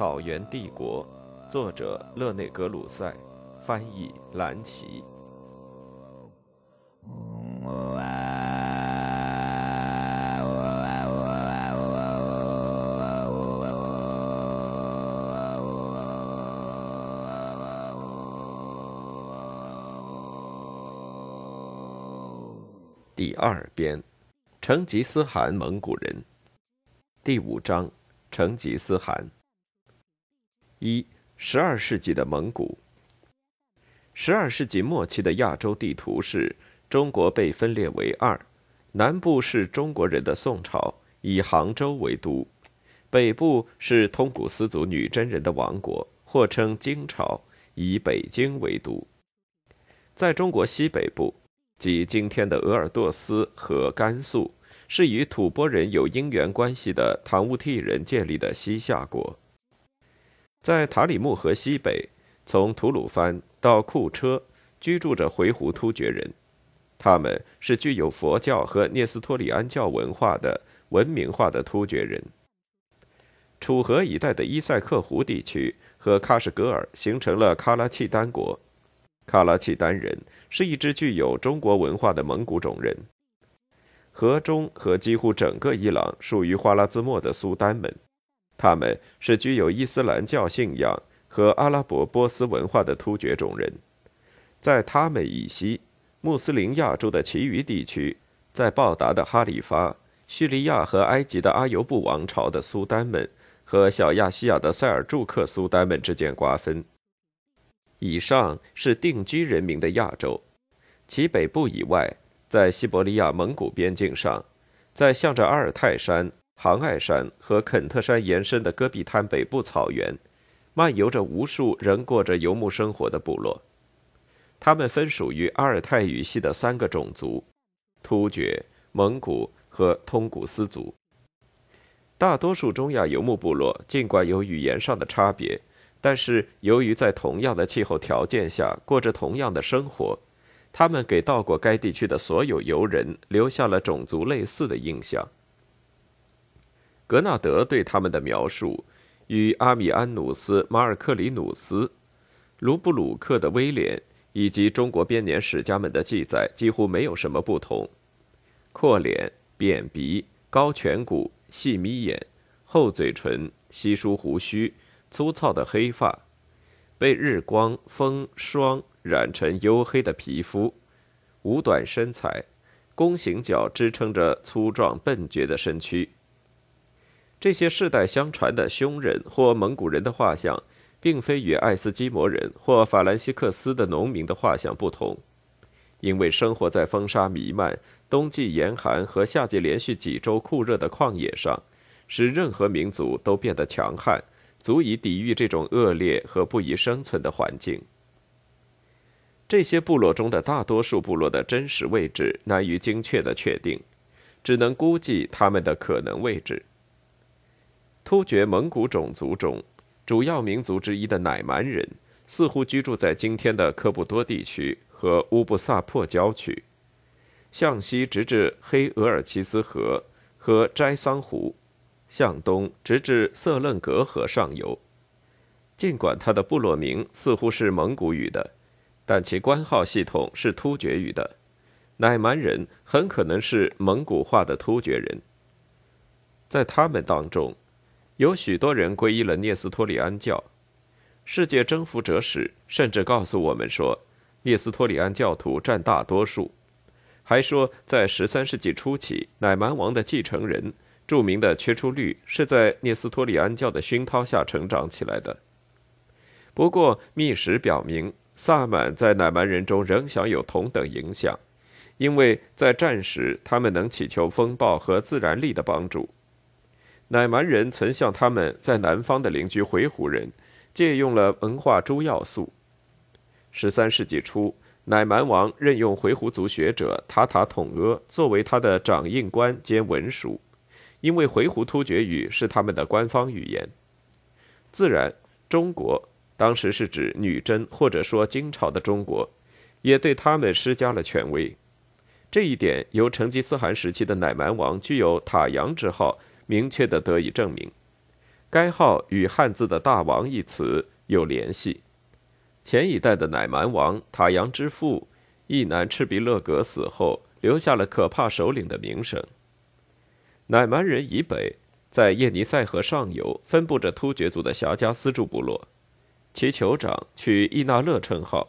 草原帝国》，作者勒内·格鲁塞，翻译蓝奇。第二编，成吉思汗蒙古人。第五章，成吉思汗。一，十二世纪的蒙古。十二世纪末期的亚洲地图是：中国被分裂为二，南部是中国人的宋朝，以杭州为都；北部是通古斯族女真人的王国，或称金朝，以北京为都。在中国西北部。即今天的鄂尔多斯和甘肃，是与吐蕃人有姻缘关系的唐兀惕人建立的西夏国。在塔里木河西北，从吐鲁番到库车，居住着回鹘突厥人，他们是具有佛教和聂斯托里安教文化的文明化的突厥人。楚河一带的伊塞克湖地区和喀什噶尔形成了喀拉契丹国。卡拉契丹人是一支具有中国文化的蒙古种人。河中和几乎整个伊朗属于花剌子模的苏丹们，他们是具有伊斯兰教信仰和阿拉伯波斯文化的突厥种人。在他们以西，穆斯林亚洲的其余地区，在报答的哈里发、叙利亚和埃及的阿尤布王朝的苏丹们和小亚细亚的塞尔柱克苏丹们之间瓜分。以上是定居人民的亚洲，其北部以外，在西伯利亚蒙古边境上，在向着阿尔泰山、杭爱山和肯特山延伸的戈壁滩北部草原，漫游着无数仍过着游牧生活的部落。他们分属于阿尔泰语系的三个种族：突厥、蒙古和通古斯族。大多数中亚游牧部落尽管有语言上的差别。但是，由于在同样的气候条件下过着同样的生活，他们给到过该地区的所有游人留下了种族类似的印象。格纳德对他们的描述与阿米安努斯·马尔克里努斯、卢布鲁克的威廉以及中国编年史家们的记载几乎没有什么不同：阔脸、扁鼻、高颧骨、细眯眼、厚嘴唇、稀疏胡须。粗糙的黑发，被日光、风霜染成黝黑的皮肤，五短身材，弓形脚支撑着粗壮笨拙的身躯。这些世代相传的匈人或蒙古人的画像，并非与爱斯基摩人或法兰西克斯的农民的画像不同，因为生活在风沙弥漫、冬季严寒和夏季连续几周酷热的旷野上，使任何民族都变得强悍。足以抵御这种恶劣和不宜生存的环境。这些部落中的大多数部落的真实位置难于精确的确定，只能估计他们的可能位置。突厥蒙古种族中主要民族之一的乃蛮人，似乎居住在今天的科布多地区和乌布萨破郊区，向西直至黑额尔齐斯河和斋桑湖。向东直至色楞格河上游。尽管他的部落名似乎是蒙古语的，但其官号系统是突厥语的。乃蛮人很可能是蒙古化的突厥人。在他们当中，有许多人皈依了聂斯托里安教。世界征服者史甚至告诉我们说，聂斯托里安教徒占大多数，还说在十三世纪初期，乃蛮王的继承人。著名的缺出率是在聂斯托里安教的熏陶下成长起来的。不过，秘史表明，萨满在乃蛮人中仍享有同等影响，因为在战时他们能祈求风暴和自然力的帮助。乃蛮人曾向他们在南方的邻居回鹘人借用了文化诸要素。十三世纪初，乃蛮王任用回鹘族学者塔塔统阿作为他的掌印官兼文书。因为回鹘突厥语是他们的官方语言，自然，中国当时是指女真或者说金朝的中国，也对他们施加了权威。这一点由成吉思汗时期的乃蛮王具有塔阳之号明确的得以证明。该号与汉字的大王一词有联系。前一代的乃蛮王塔阳之父义南赤鼻勒格死后，留下了可怕首领的名声。乃蛮人以北，在叶尼塞河上游分布着突厥族的辖加斯柱部落，其酋长取伊那勒称号。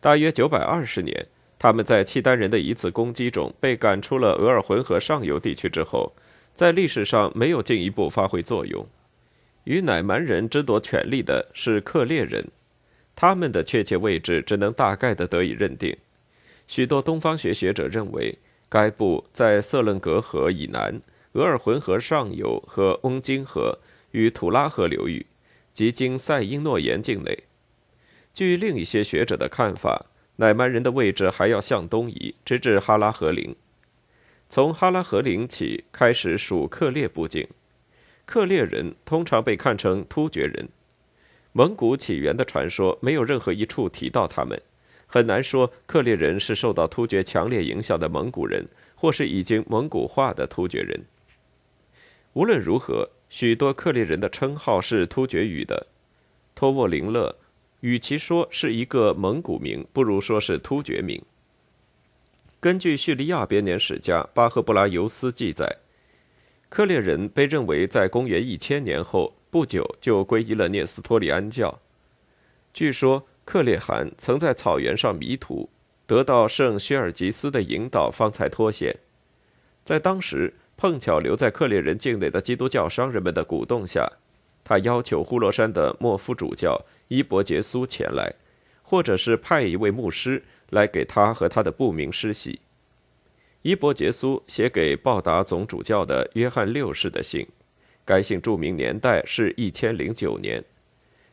大约九百二十年，他们在契丹人的一次攻击中被赶出了额尔浑河上游地区之后，在历史上没有进一步发挥作用。与乃蛮人争夺权力的是克烈人，他们的确切位置只能大概的得以认定。许多东方学学者认为，该部在色楞格河以南。额尔浑河上游和翁金河与土拉河流域，及经塞因诺岩境内。据另一些学者的看法，乃蛮人的位置还要向东移，直至哈拉河陵。从哈拉河陵起，开始属克烈部境。克烈人通常被看成突厥人。蒙古起源的传说没有任何一处提到他们，很难说克烈人是受到突厥强烈影响的蒙古人，或是已经蒙古化的突厥人。无论如何，许多克烈人的称号是突厥语的。托沃林勒，与其说是一个蒙古名，不如说是突厥名。根据叙利亚编年史家巴赫布拉尤斯记载，克烈人被认为在公元一千年后不久就皈依了聂斯托里安教。据说克烈汗曾在草原上迷途，得到圣薛尔吉斯的引导，方才脱险。在当时。碰巧留在克烈人境内的基督教商人们的鼓动下，他要求呼罗珊的莫夫主教伊伯杰苏前来，或者是派一位牧师来给他和他的部名施洗。伊伯杰苏写给报答总主教的约翰六世的信，该信注明年代是一千零九年。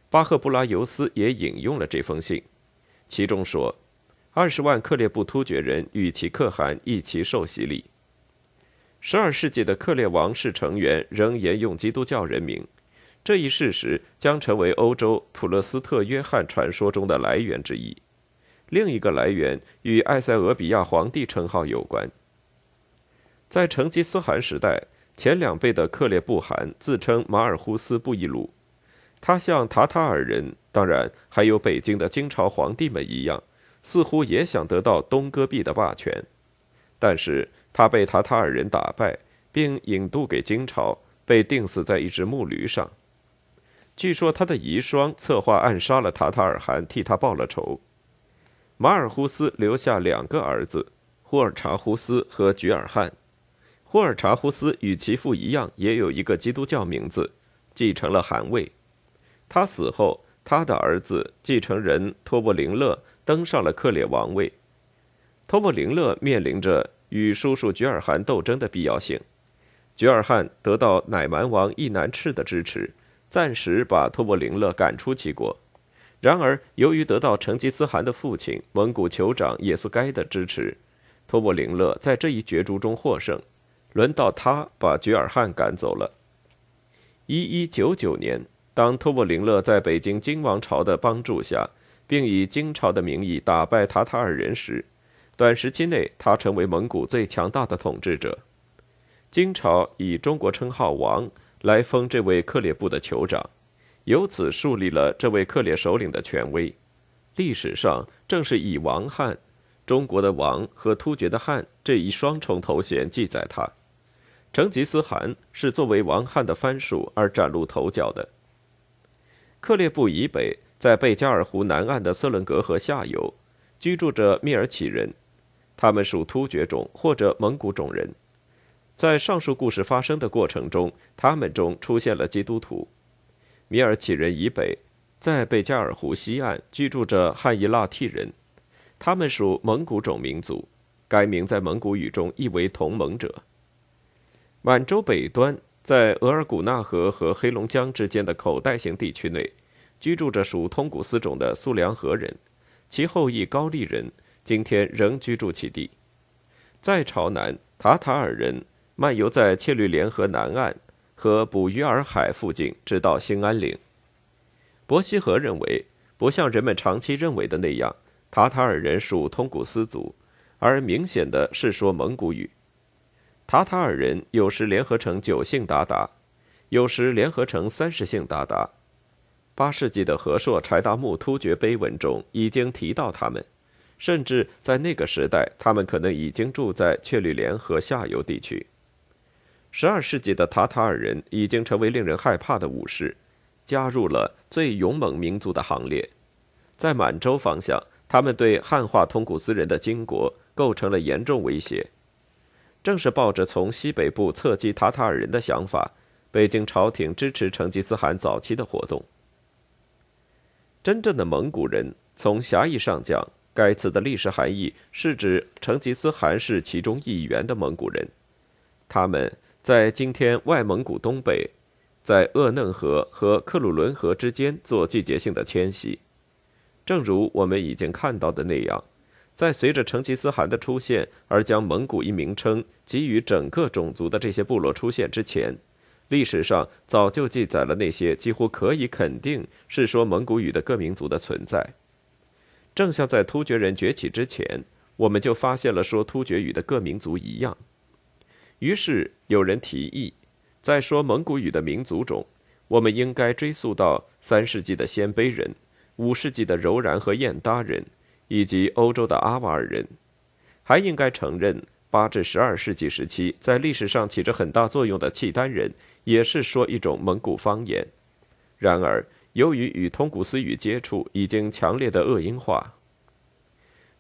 巴赫布拉尤斯也引用了这封信，其中说：“二十万克烈布突厥人与其可汗一起受洗礼。”十二世纪的克列王室成员仍沿用基督教人名，这一事实将成为欧洲普勒斯特约翰传说中的来源之一。另一个来源与埃塞俄比亚皇帝称号有关。在成吉思汗时代，前两辈的克烈布汗自称马尔忽斯布依鲁，他像塔塔尔人，当然还有北京的金朝皇帝们一样，似乎也想得到东戈壁的霸权，但是。他被塔塔尔人打败，并引渡给金朝，被钉死在一只木驴上。据说他的遗孀策划暗杀了塔塔尔汗，替他报了仇。马尔胡斯留下两个儿子，霍尔查胡斯和觉尔汗。霍尔查胡斯与其父一样，也有一个基督教名字，继承了汗位。他死后，他的儿子继承人托沃林勒登上了克烈王位。托沃林勒面临着。与叔叔觉尔汗斗争的必要性，觉尔汗得到乃蛮王义南赤的支持，暂时把托沃林勒赶出齐国。然而，由于得到成吉思汗的父亲蒙古酋长也速该的支持，托沃林勒在这一角逐中获胜。轮到他把觉尔汗赶走了。一一九九年，当托沃林勒在北京金王朝的帮助下，并以金朝的名义打败塔塔尔人时，短时期内，他成为蒙古最强大的统治者。金朝以中国称号“王”来封这位克烈部的酋长，由此树立了这位克烈首领的权威。历史上，正是以王汉（中国的王和突厥的汉）这一双重头衔记载他。成吉思汗是作为王汉的藩属而崭露头角的。克烈部以北，在贝加尔湖南岸的色伦格河下游，居住着蔑尔乞人。他们属突厥种或者蒙古种人，在上述故事发生的过程中，他们中出现了基督徒。米尔乞人以北，在贝加尔湖西岸居住着汉伊拉替人，他们属蒙古种民族，该名在蒙古语中意为同盟者。满洲北端，在额尔古纳河和黑龙江之间的口袋型地区内，居住着属通古斯种的苏良河人，其后裔高丽人。今天仍居住其地，在朝南，塔塔尔人漫游在切律连河南岸和捕鱼洱海附近，直到兴安岭。伯希和认为，不像人们长期认为的那样，塔塔尔人属通古斯族，而明显的是说蒙古语。塔塔尔人有时联合成九姓鞑靼，有时联合成三十姓鞑靼。八世纪的和硕柴达木突厥碑文中已经提到他们，甚至在那个时代，他们可能已经住在雀绿连河下游地区。十二世纪的塔塔尔人已经成为令人害怕的武士，加入了最勇猛民族的行列。在满洲方向，他们对汉化通古斯人的金国构成了严重威胁。正是抱着从西北部侧击塔塔尔人的想法，北京朝廷支持成吉思汗早期的活动。真正的蒙古人，从狭义上讲，该词的历史含义是指成吉思汗是其中一员的蒙古人。他们在今天外蒙古东北，在鄂嫩河和克鲁伦河之间做季节性的迁徙。正如我们已经看到的那样，在随着成吉思汗的出现而将蒙古一名称给予整个种族的这些部落出现之前。历史上早就记载了那些几乎可以肯定是说蒙古语的各民族的存在。正像在突厥人崛起之前，我们就发现了说突厥语的各民族一样。于是有人提议，在说蒙古语的民族中，我们应该追溯到三世纪的鲜卑人、五世纪的柔然和燕达人，以及欧洲的阿瓦尔人，还应该承认八至十二世纪时期在历史上起着很大作用的契丹人。也是说一种蒙古方言，然而由于与通古斯语接触，已经强烈的恶音化。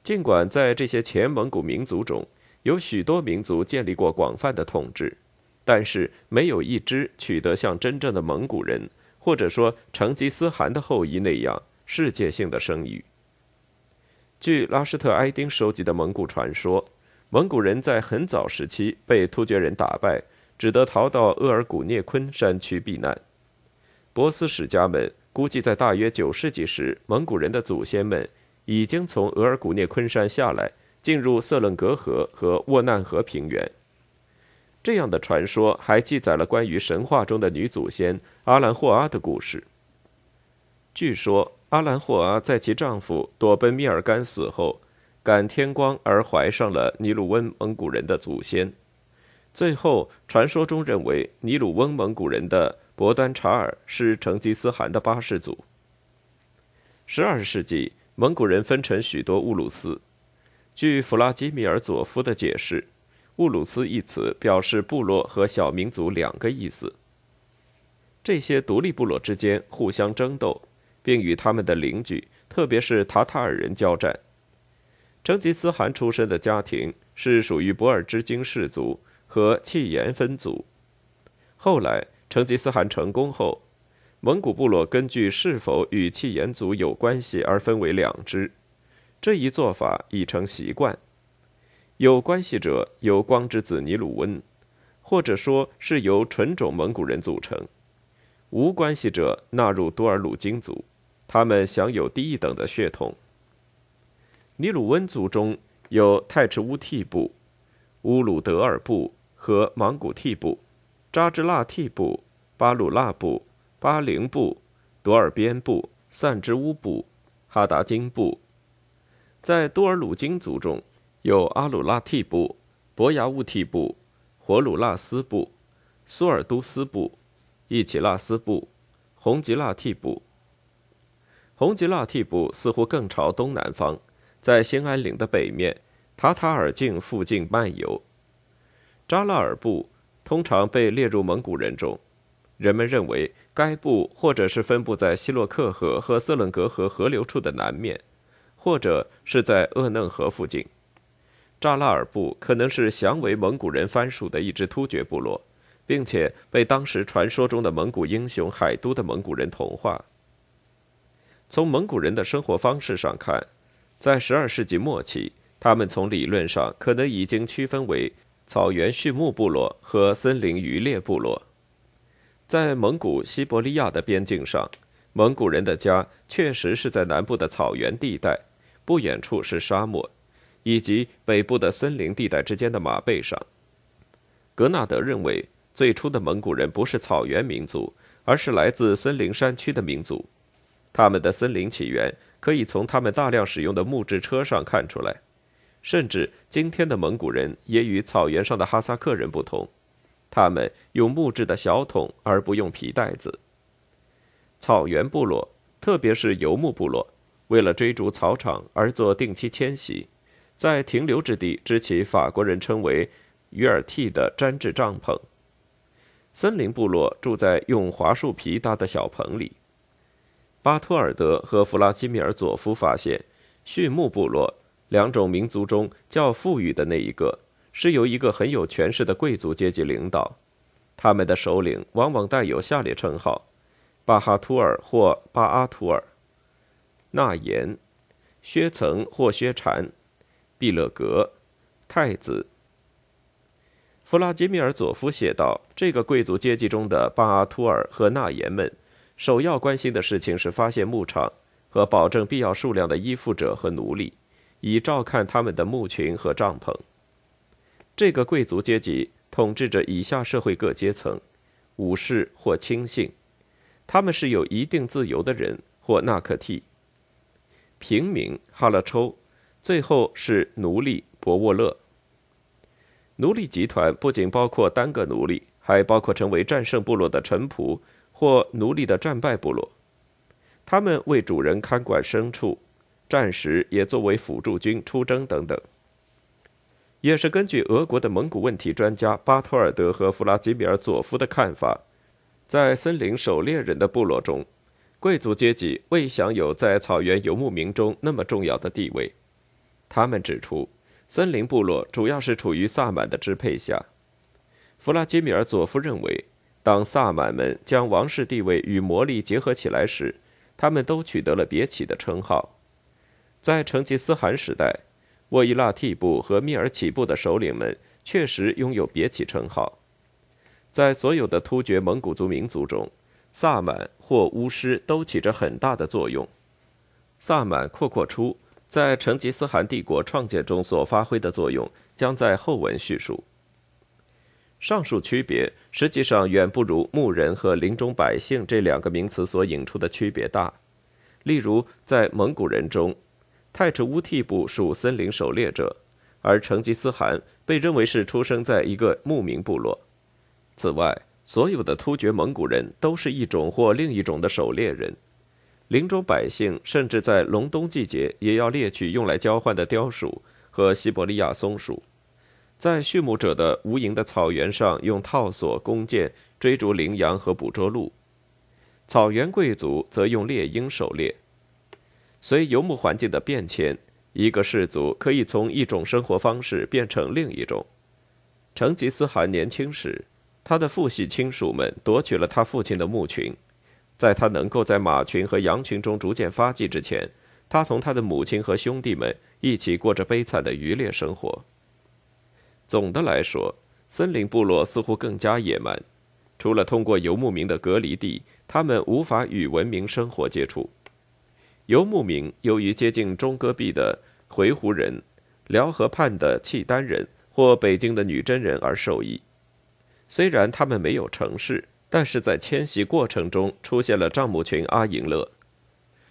尽管在这些前蒙古民族中有许多民族建立过广泛的统治，但是没有一支取得像真正的蒙古人，或者说成吉思汗的后裔那样世界性的声誉。据拉什特埃丁收集的蒙古传说，蒙古人在很早时期被突厥人打败。只得逃到额尔古涅昆山区避难。波斯史家们估计，在大约九世纪时，蒙古人的祖先们已经从额尔古涅昆山下来，进入色楞格河和沃难河平原。这样的传说还记载了关于神话中的女祖先阿兰霍阿的故事。据说，阿兰霍阿在其丈夫朵奔密尔干死后，感天光而怀上了尼鲁温蒙古人的祖先。最后，传说中认为尼鲁翁蒙古人的伯端查尔是成吉思汗的八世祖。十二世纪，蒙古人分成许多乌鲁斯。据弗拉基米尔佐夫的解释，乌鲁斯一词表示部落和小民族两个意思。这些独立部落之间互相争斗，并与他们的邻居，特别是塔塔尔人交战。成吉思汗出身的家庭是属于博尔之京氏族。和契延分族。后来，成吉思汗成功后，蒙古部落根据是否与契延族有关系而分为两支。这一做法已成习惯。有关系者由光之子尼鲁温，或者说是由纯种蒙古人组成；无关系者纳入多尔鲁金族，他们享有低一等的血统。尼鲁温族中有泰赤乌剃部、乌鲁德尔部。和莽古替部、扎支腊替部、巴鲁腊部、巴陵部、多尔边部、散之乌部、哈达金部。在多尔鲁金族中，有阿鲁拉替部、博牙乌替部、火鲁纳斯部、苏尔都斯部、伊奇拉斯部、红吉腊替部。红吉腊替部似乎更朝东南方，在兴安岭的北面，塔塔尔境附近漫游。扎拉尔部通常被列入蒙古人中，人们认为该部或者是分布在希洛克河和色楞格河河流处的南面，或者是在厄嫩河附近。扎拉尔部可能是降为蒙古人藩属的一支突厥部落，并且被当时传说中的蒙古英雄海都的蒙古人同化。从蒙古人的生活方式上看，在12世纪末期，他们从理论上可能已经区分为。草原畜牧部落和森林渔猎部落，在蒙古西伯利亚的边境上，蒙古人的家确实是在南部的草原地带，不远处是沙漠，以及北部的森林地带之间的马背上。格纳德认为，最初的蒙古人不是草原民族，而是来自森林山区的民族。他们的森林起源可以从他们大量使用的木质车上看出来。甚至今天的蒙古人也与草原上的哈萨克人不同，他们用木质的小桶，而不用皮袋子。草原部落，特别是游牧部落，为了追逐草场而做定期迁徙，在停留之地支起法国人称为“鱼尔蒂”的毡制帐篷。森林部落住在用桦树皮搭的小棚里。巴托尔德和弗拉基米尔佐夫发现，畜牧部落两种民族中较富裕的那一个，是由一个很有权势的贵族阶级领导，他们的首领往往带有下列称号。巴哈图尔或巴阿图尔、纳言、薛曾或薛禅、毕勒格、太子。弗拉基米尔佐夫写道：“这个贵族阶级中的巴阿图尔和纳言们，首要关心的事情是发现牧场和保证必要数量的依附者和奴隶，以照看他们的牧群和帐篷。这个贵族阶级统治着以下社会各阶层：武士或亲信。”他们是有一定自由的人或纳克替，平民哈拉抽，最后是奴隶博沃勒。奴隶集团不仅包括单个奴隶，还包括成为战胜部落的臣仆或奴隶的战败部落。他们为主人看管牲畜，战时也作为辅助军出征等等。也是根据俄国的蒙古问题专家巴托尔德和弗拉基米尔佐夫的看法。在森林狩猎人的部落中，贵族阶级未享有在草原游牧民中那么重要的地位。他们指出，森林部落主要是处于萨满的支配下。弗拉基米尔佐夫认为，当萨满们将王室地位与魔力结合起来时，他们都取得了别起的称号。在成吉思汗时代，沃伊拉替部和密尔启部的首领们确实拥有别起称号。在所有的突厥蒙古族民族中，萨满或巫师都起着很大的作用。萨满阔阔出在成吉思汗帝国创建中所发挥的作用，将在后文叙述。上述区别实际上远不如牧人和林中百姓这两个名词所引出的区别大。例如，在蒙古人中，太赤乌剃部属森林狩猎者，而成吉思汗被认为是出生在一个牧民部落。此外，所有的突厥蒙古人都是一种或另一种的狩猎人。林中百姓甚至在隆冬季节也要猎取用来交换的貂鼠和西伯利亚松鼠，在畜牧者的无垠的草原上用套索、弓箭追逐羚羊和捕捉鹿。草原贵族则用猎鹰狩猎。随游牧环境的变迁，一个氏族可以从一种生活方式变成另一种。成吉思汗年轻时。他的父系亲属们夺取了他父亲的牧群，在他能够在马群和羊群中逐渐发迹之前，他同他的母亲和兄弟们一起过着悲惨的渔猎生活。总的来说，森林部落似乎更加野蛮，除了通过游牧民的隔离地，他们无法与文明生活接触。游牧民由于接近中戈壁的回鹘人、辽河畔的契丹人或北京的女真人而受益。虽然他们没有城市，但是在迁徙过程中出现了帐目群阿银勒，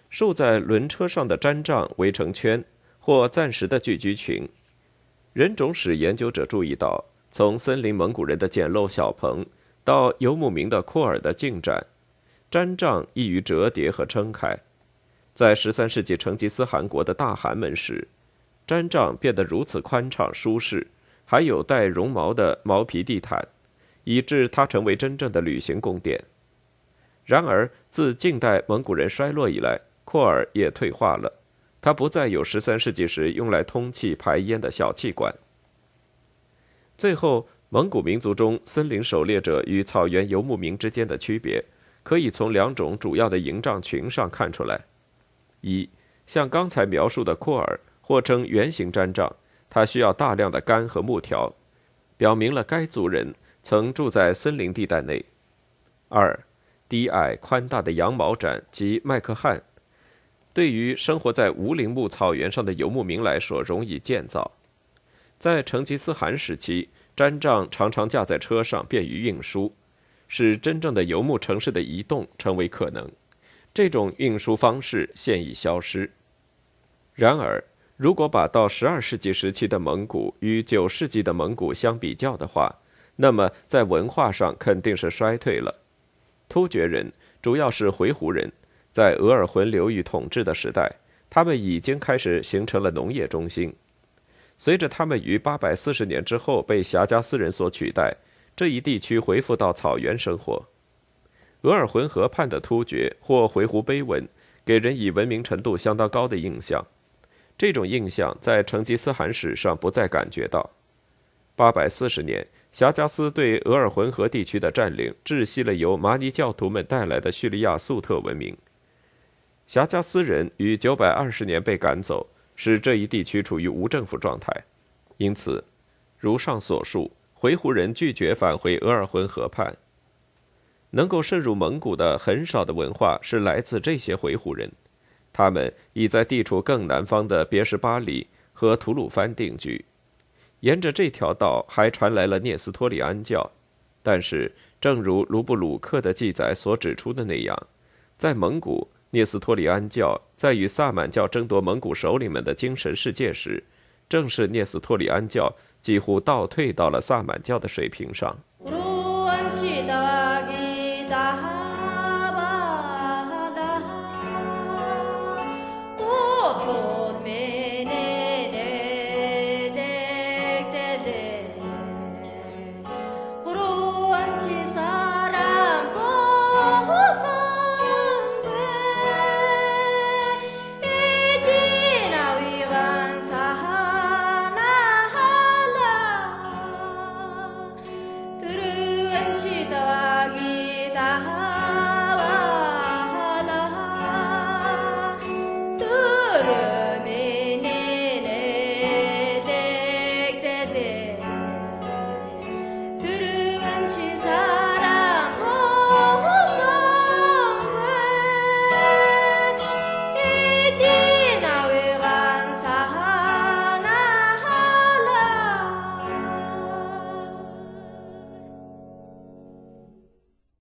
竖在轮车上的毡帐围成圈，或暂时的聚居群。人种史研究者注意到，从森林蒙古人的简陋小棚到游牧民的阔尔的进展，毡帐易于折叠和撑开。在十三世纪成吉思汗国的大汗门时，毡帐变得如此宽敞舒适，还有带绒毛的毛皮地毯。以致它成为真正的旅行宫殿。然而，自近代蒙古人衰落以来，廓尔也退化了，它不再有十三世纪时用来通气排烟的小气管。最后，蒙古民族中森林狩猎者与草原游牧民之间的区别，可以从两种主要的营帐群上看出来：一，像刚才描述的廓尔，或称圆形毡帐，它需要大量的杆和木条，表明了该族人。曾住在森林地带内。二，低矮宽大的羊毛毡及麦克汉，对于生活在无林木草原上的游牧民来说容易建造。在成吉思汗时期，毡帐常常架在车上，便于运输，使真正的游牧城市的移动成为可能。这种运输方式现已消失。然而，如果把到十二世纪时期的蒙古与九世纪的蒙古相比较的话，那么在文化上肯定是衰退了。突厥人主要是回鹘人，在额尔浑流域统治的时代，他们已经开始形成了农业中心。随着他们于八百四十年之后被霞加斯人所取代，这一地区恢复到草原生活。额尔浑河畔的突厥或回鹘碑文，给人以文明程度相当高的印象。这种印象在成吉思汗史上不再感觉到。八百四十年，霞加斯对额尔浑河地区的占领，窒息了由麻尼教徒们带来的叙利亚粟特文明。霞加斯人于九百二十年被赶走，使这一地区处于无政府状态。因此，如上所述，回鹘人拒绝返回额尔浑河畔。能够渗入蒙古的很少的文化是来自这些回鹘人。他们已在地处更南方的别什巴里和吐鲁番定居，沿着这条道还传来了聂斯托里安教。但是，正如卢布鲁克的记载所指出的那样，在蒙古，聂斯托里安教在与萨满教争夺蒙古首领们的精神世界时，正是聂斯托里安教几乎倒退到了萨满教的水平上。